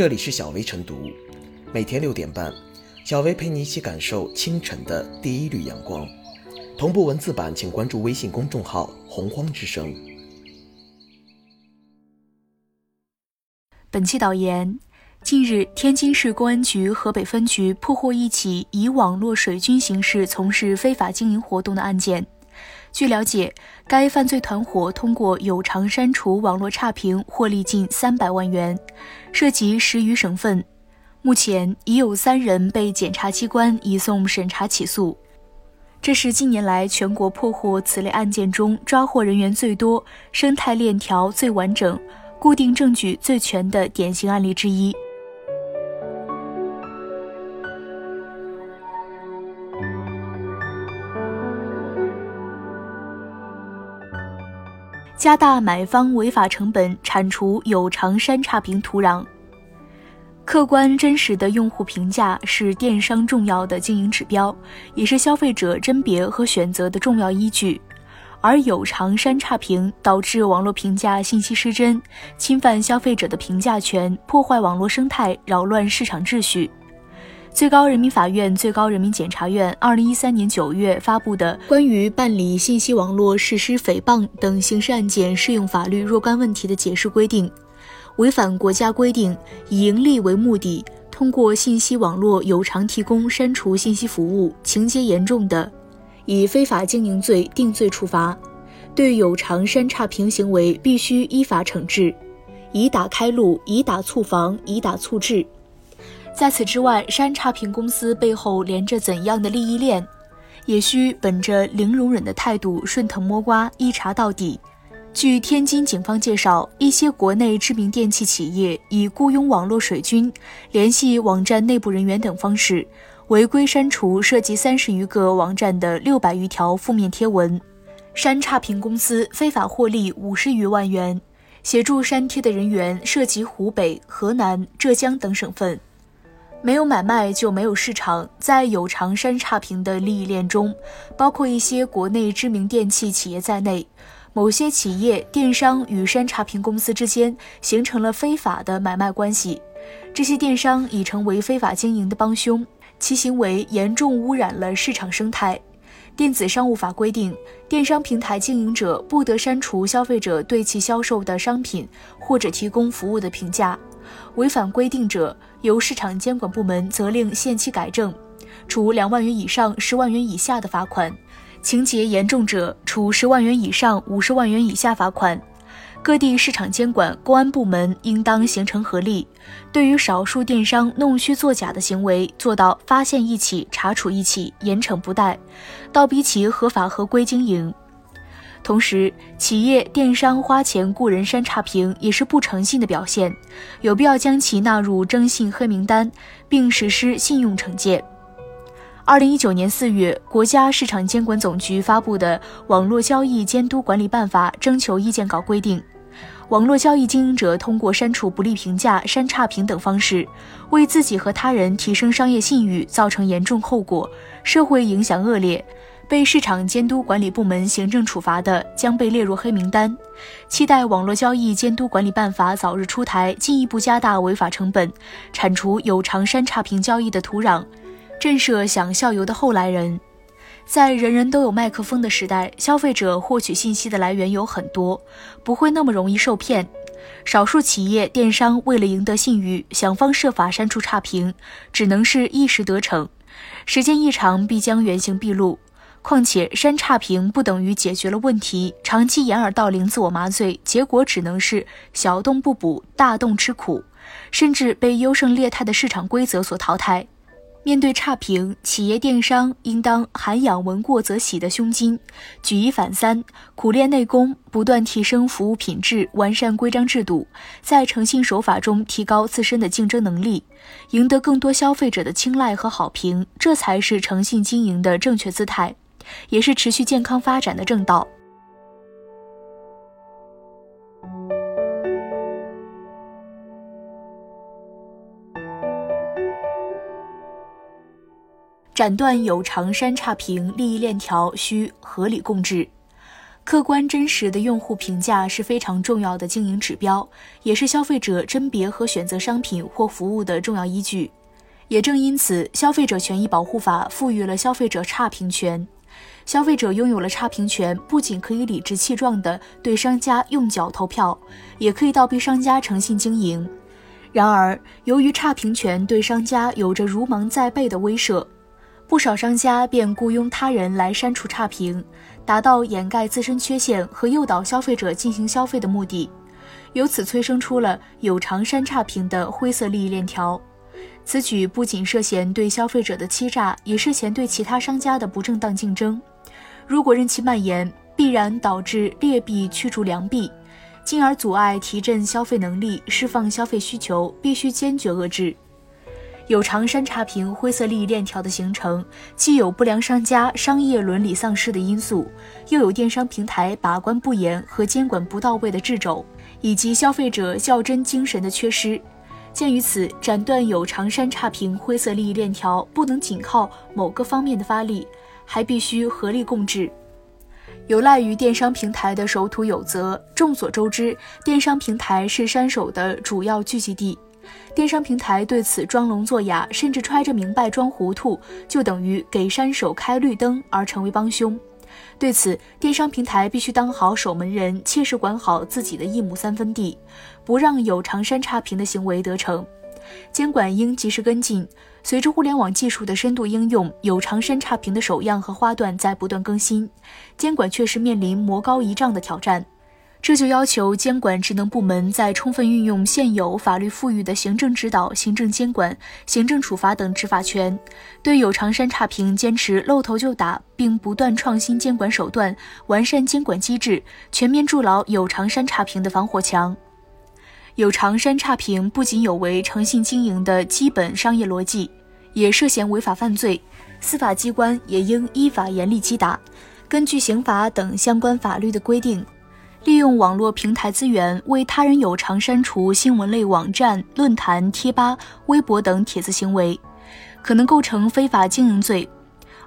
这里是小薇晨读，每天六点半，小薇陪你一起感受清晨的第一缕阳光。同步文字版，请关注微信公众号“洪荒之声”。本期导言：近日，天津市公安局河北分局破获一起以网络水军形式从事非法经营活动的案件。据了解，该犯罪团伙通过有偿删除网络差评获利近三百万元，涉及十余省份。目前已有三人被检察机关移送审查起诉。这是近年来全国破获此类案件中抓获人员最多、生态链条最完整、固定证据最全的典型案例之一。加大买方违法成本，铲除有偿删差评土壤。客观真实的用户评价是电商重要的经营指标，也是消费者甄别和选择的重要依据。而有偿删差评导致网络评价信息失真，侵犯消费者的评价权，破坏网络生态，扰乱市场秩序。最高人民法院、最高人民检察院二零一三年九月发布的《关于办理信息网络实施诽谤等刑事案件适用法律若干问题的解释》规定，违反国家规定，以盈利为目的，通过信息网络有偿提供删除信息服务，情节严重的，以非法经营罪定罪处罚；对有偿删差评行为，必须依法惩治，以打开路，以打促防，以打促治。在此之外，删差评公司背后连着怎样的利益链？也需本着零容忍的态度，顺藤摸瓜，一查到底。据天津警方介绍，一些国内知名电器企业以雇佣网络水军、联系网站内部人员等方式，违规删除涉及三十余个网站的六百余条负面贴文。删差评公司非法获利五十余万元，协助删帖的人员涉及湖北、河南、浙江等省份。没有买卖就没有市场。在有偿删差评的利益链中，包括一些国内知名电器企业在内，某些企业电商与删差评公司之间形成了非法的买卖关系。这些电商已成为非法经营的帮凶，其行为严重污染了市场生态。电子商务法规定，电商平台经营者不得删除消费者对其销售的商品或者提供服务的评价。违反规定者，由市场监管部门责令限期改正，处两万元以上十万元以下的罚款；情节严重者，处十万元以上五十万元以下罚款。各地市场监管、公安部门应当形成合力，对于少数电商弄虚作假的行为，做到发现一起查处一起，严惩不贷，倒逼其合法合规经营。同时，企业电商花钱雇人删差评也是不诚信的表现，有必要将其纳入征信黑名单，并实施信用惩戒。二零一九年四月，国家市场监管总局发布的《网络交易监督管理办法》征求意见稿规定，网络交易经营者通过删除不利评价、删差评等方式，为自己和他人提升商业信誉，造成严重后果，社会影响恶劣。被市场监督管理部门行政处罚的，将被列入黑名单。期待网络交易监督管理办法早日出台，进一步加大违法成本，铲除有偿删差评交易的土壤，震慑想效尤的后来人。在人人都有麦克风的时代，消费者获取信息的来源有很多，不会那么容易受骗。少数企业电商为了赢得信誉，想方设法删除差评，只能是一时得逞，时间一长，必将原形毕露。况且删差评不等于解决了问题，长期掩耳盗铃、自我麻醉，结果只能是小洞不补，大洞吃苦，甚至被优胜劣汰的市场规则所淘汰。面对差评，企业电商应当涵养闻过则喜的胸襟，举一反三，苦练内功，不断提升服务品质，完善规章制度，在诚信守法中提高自身的竞争能力，赢得更多消费者的青睐和好评，这才是诚信经营的正确姿态。也是持续健康发展的正道。斩断有偿删差评利益链条，需合理共治。客观真实的用户评价是非常重要的经营指标，也是消费者甄别和选择商品或服务的重要依据。也正因此，《消费者权益保护法》赋予了消费者差评权。消费者拥有了差评权，不仅可以理直气壮地对商家用脚投票，也可以倒逼商家诚信经营。然而，由于差评权对商家有着如芒在背的威慑，不少商家便雇佣他人来删除差评，达到掩盖自身缺陷和诱导消费者进行消费的目的，由此催生出了有偿删差评的灰色利益链条。此举不仅涉嫌对消费者的欺诈，也涉嫌对其他商家的不正当竞争。如果任其蔓延，必然导致劣币驱逐良币。进而阻碍提振消费能力、释放消费需求，必须坚决遏制。有偿删差评灰色利益链条的形成，既有不良商家商业伦理丧失的因素，又有电商平台把关不严和监管不到位的掣肘，以及消费者较真精神的缺失。鉴于此，斩断有偿删差评灰色利益链条，不能仅靠某个方面的发力，还必须合力共治。有赖于电商平台的守土有责。众所周知，电商平台是删手的主要聚集地。电商平台对此装聋作哑，甚至揣着明白装糊涂，就等于给删手开绿灯，而成为帮凶。对此，电商平台必须当好守门人，切实管好自己的一亩三分地，不让有偿删差评的行为得逞。监管应及时跟进。随着互联网技术的深度应用，有偿删差评的手样和花段在不断更新，监管确实面临魔高一丈的挑战。这就要求监管职能部门在充分运用现有法律赋予的行政指导、行政监管、行政处罚等执法权，对有偿删差评坚持露头就打，并不断创新监管手段，完善监管机制，全面筑牢有偿删差评的防火墙。有偿删差评不仅有违诚信经营的基本商业逻辑，也涉嫌违法犯罪，司法机关也应依法严厉击打。根据刑法等相关法律的规定，利用网络平台资源为他人有偿删除新闻类网站、论坛、贴吧、微博等帖子行为，可能构成非法经营罪。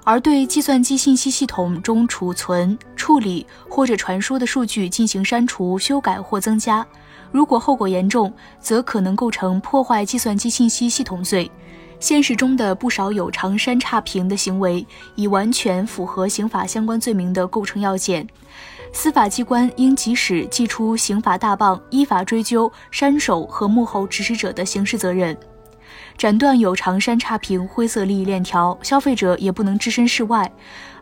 而对计算机信息系统中储存、处理或者传输的数据进行删除、修改或增加，如果后果严重，则可能构成破坏计算机信息系统罪。现实中的不少有偿删差评的行为，已完全符合刑法相关罪名的构成要件。司法机关应及时祭出刑法大棒，依法追究删手和幕后指使者的刑事责任，斩断有偿删差评灰色利益链条。消费者也不能置身事外，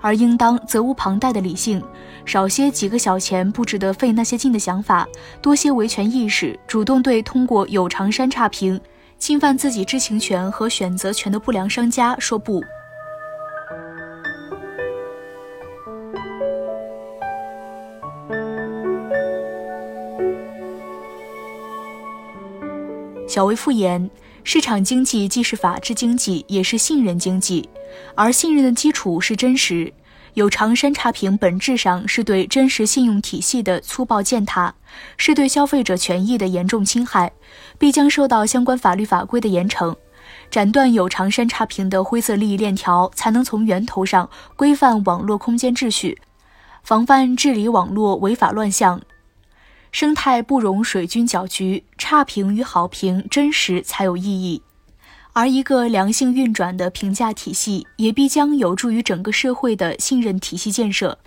而应当责无旁贷的理性。少些几个小钱不值得费那些劲的想法，多些维权意识，主动对通过有偿删差评侵犯自己知情权和选择权的不良商家说不。小微复言，市场经济既是法治经济，也是信任经济，而信任的基础是真实。有偿删差评本质上是对真实信用体系的粗暴践踏，是对消费者权益的严重侵害，必将受到相关法律法规的严惩。斩断有偿删差评的灰色利益链条，才能从源头上规范网络空间秩序，防范治理网络违法乱象。生态不容水军搅局，差评与好评真实才有意义。而一个良性运转的评价体系，也必将有助于整个社会的信任体系建设。